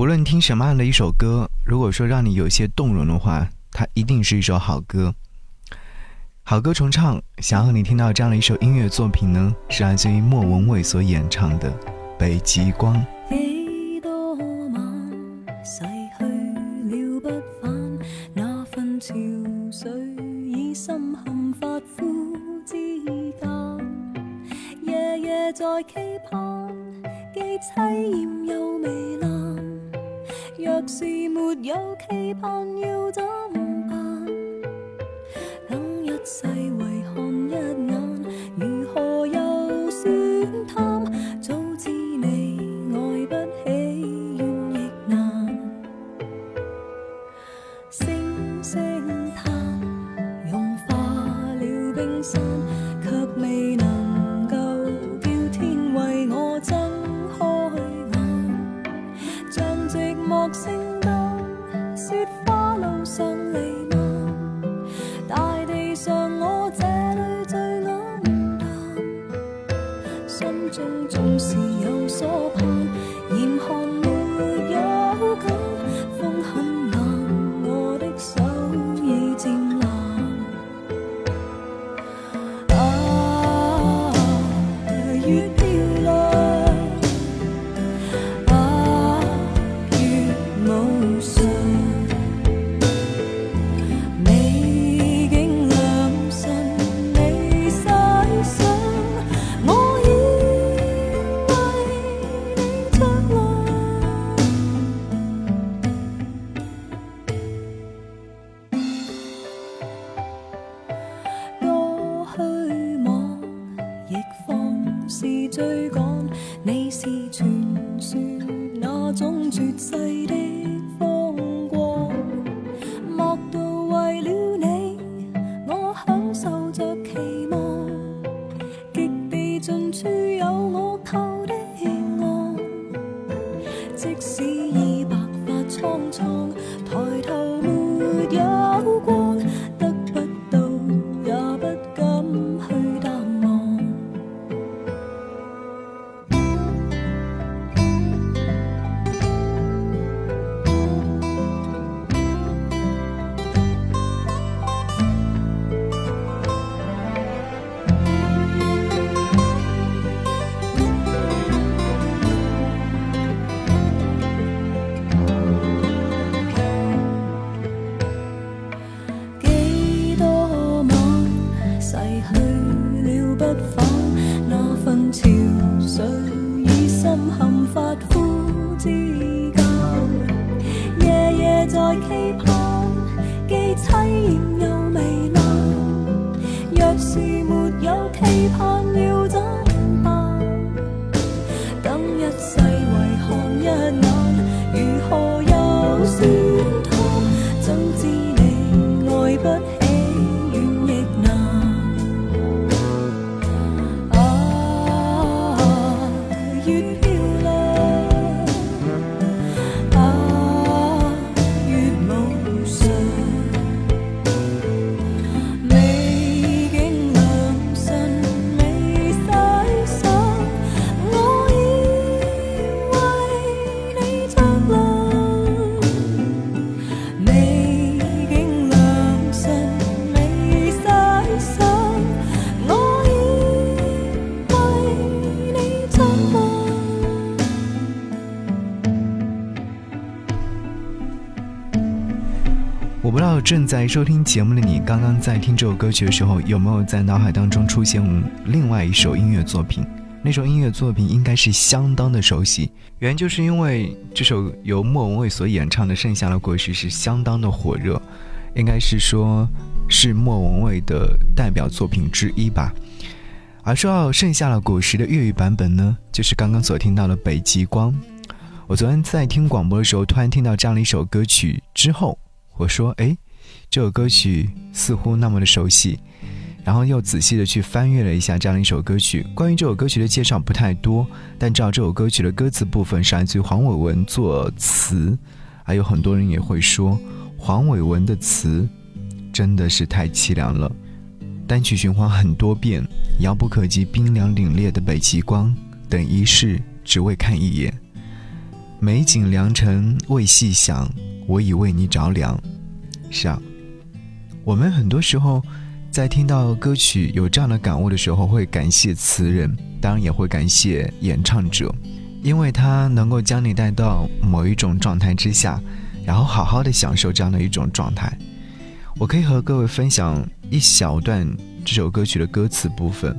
无论听什么样的一首歌，如果说让你有些动容的话，它一定是一首好歌。好歌重唱，想和你听到这样的一首音乐作品呢，是来自于莫文蔚所演唱的《北极光》。在期盼，既凄艳又糜烂。若是没有期盼，要怎办？等一世雪花路上弥漫，大地上我这里最黯淡，心中总是有所凄豔又糜爛。若是沒有期盼，要怎辦？等一世為看一眼，如何又算貪？怎知你愛不起，远亦难。啊，月正在收听节目的你，刚刚在听这首歌曲的时候，有没有在脑海当中出现另外一首音乐作品？那首音乐作品应该是相当的熟悉，原因就是因为这首由莫文蔚所演唱的《盛夏的果实》是相当的火热，应该是说是莫文蔚的代表作品之一吧。而说到《盛夏的果实》的粤语版本呢，就是刚刚所听到的《北极光》。我昨天在听广播的时候，突然听到这样的一首歌曲之后，我说：“哎，这首歌曲似乎那么的熟悉。”然后又仔细的去翻阅了一下这样的一首歌曲。关于这首歌曲的介绍不太多，但知道这首歌曲的歌词部分是来自于黄伟文作词，还有很多人也会说黄伟文的词真的是太凄凉了。单曲循环很多遍，遥不可及、冰凉凛冽的北极光，等一世只为看一眼。美景良辰未细想，我已为你着凉。是啊，我们很多时候在听到歌曲有这样的感悟的时候，会感谢词人，当然也会感谢演唱者，因为他能够将你带到某一种状态之下，然后好好的享受这样的一种状态。我可以和各位分享一小段这首歌曲的歌词部分。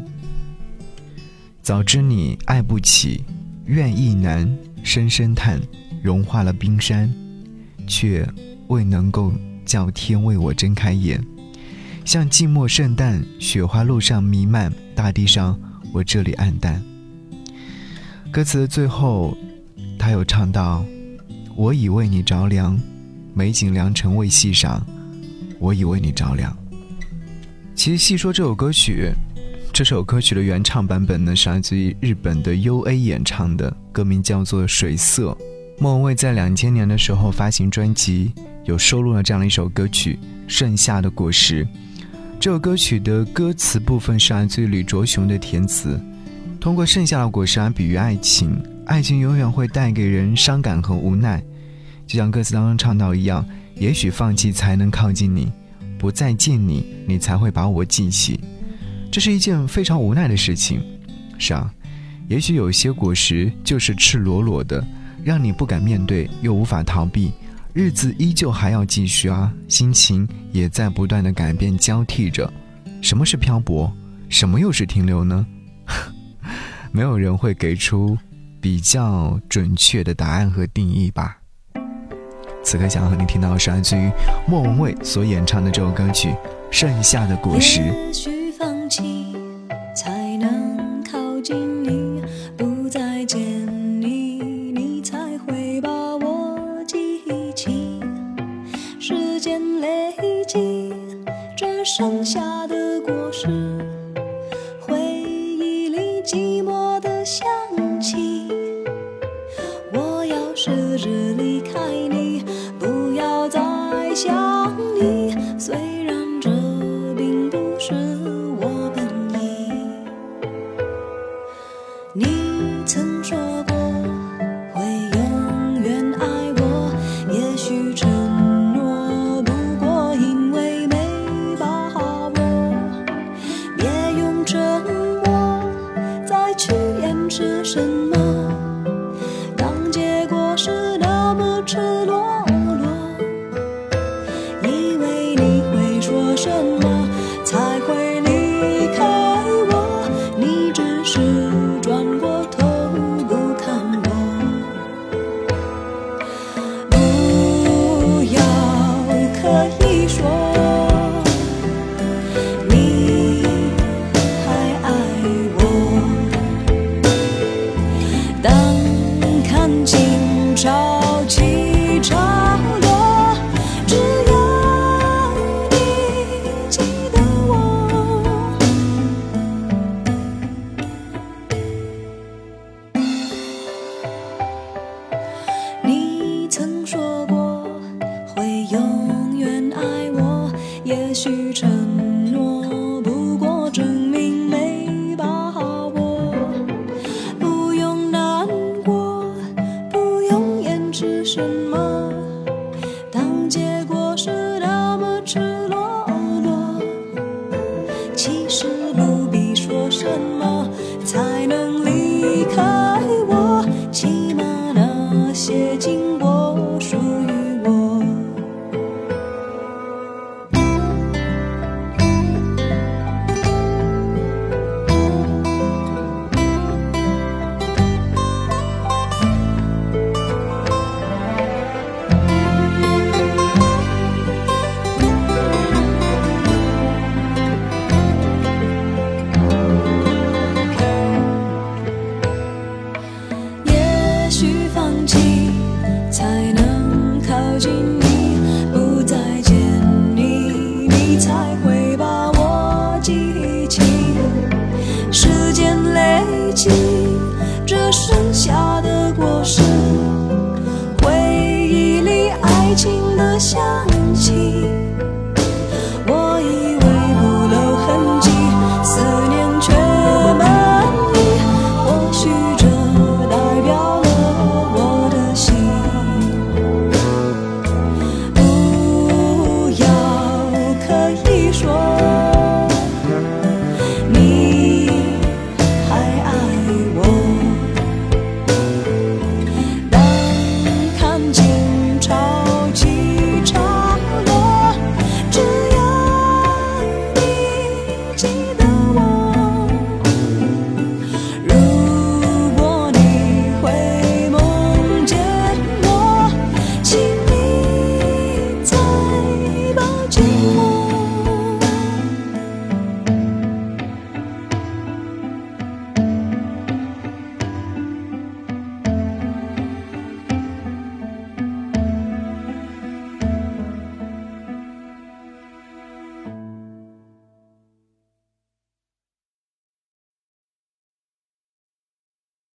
早知你爱不起，愿意难，深深叹，融化了冰山，却未能够叫天为我睁开眼。像寂寞圣诞，雪花路上弥漫，大地上我这里暗淡。歌词的最后，他有唱到：“我已为你着凉，美景良辰未细赏。”我已为你着凉。其实细说这首歌曲，这首歌曲的原唱版本呢是来自于日本的 U A 演唱的，歌名叫做《水色》。莫文蔚在两千年的时候发行专辑，有收录了这样的一首歌曲《盛夏的果实》。这首歌曲的歌词部分是来自于李卓雄的填词，通过盛夏的果实来比喻爱情，爱情永远会带给人伤感和无奈，就像歌词当中唱到一样。也许放弃才能靠近你，不再见你，你才会把我记起。这是一件非常无奈的事情。是啊，也许有些果实就是赤裸裸的，让你不敢面对，又无法逃避。日子依旧还要继续啊，心情也在不断的改变交替着。什么是漂泊？什么又是停留呢？没有人会给出比较准确的答案和定义吧。此刻想要和你听到的是来自于莫文蔚所演唱的这首歌曲《盛夏的果实》。的香气。我要试着离开你，不要再想你。虽然这并不是我本意。你曾说过会永远爱我，也许承看清潮起潮落，只要你记得我。你曾说过会永远爱我，也许什么才能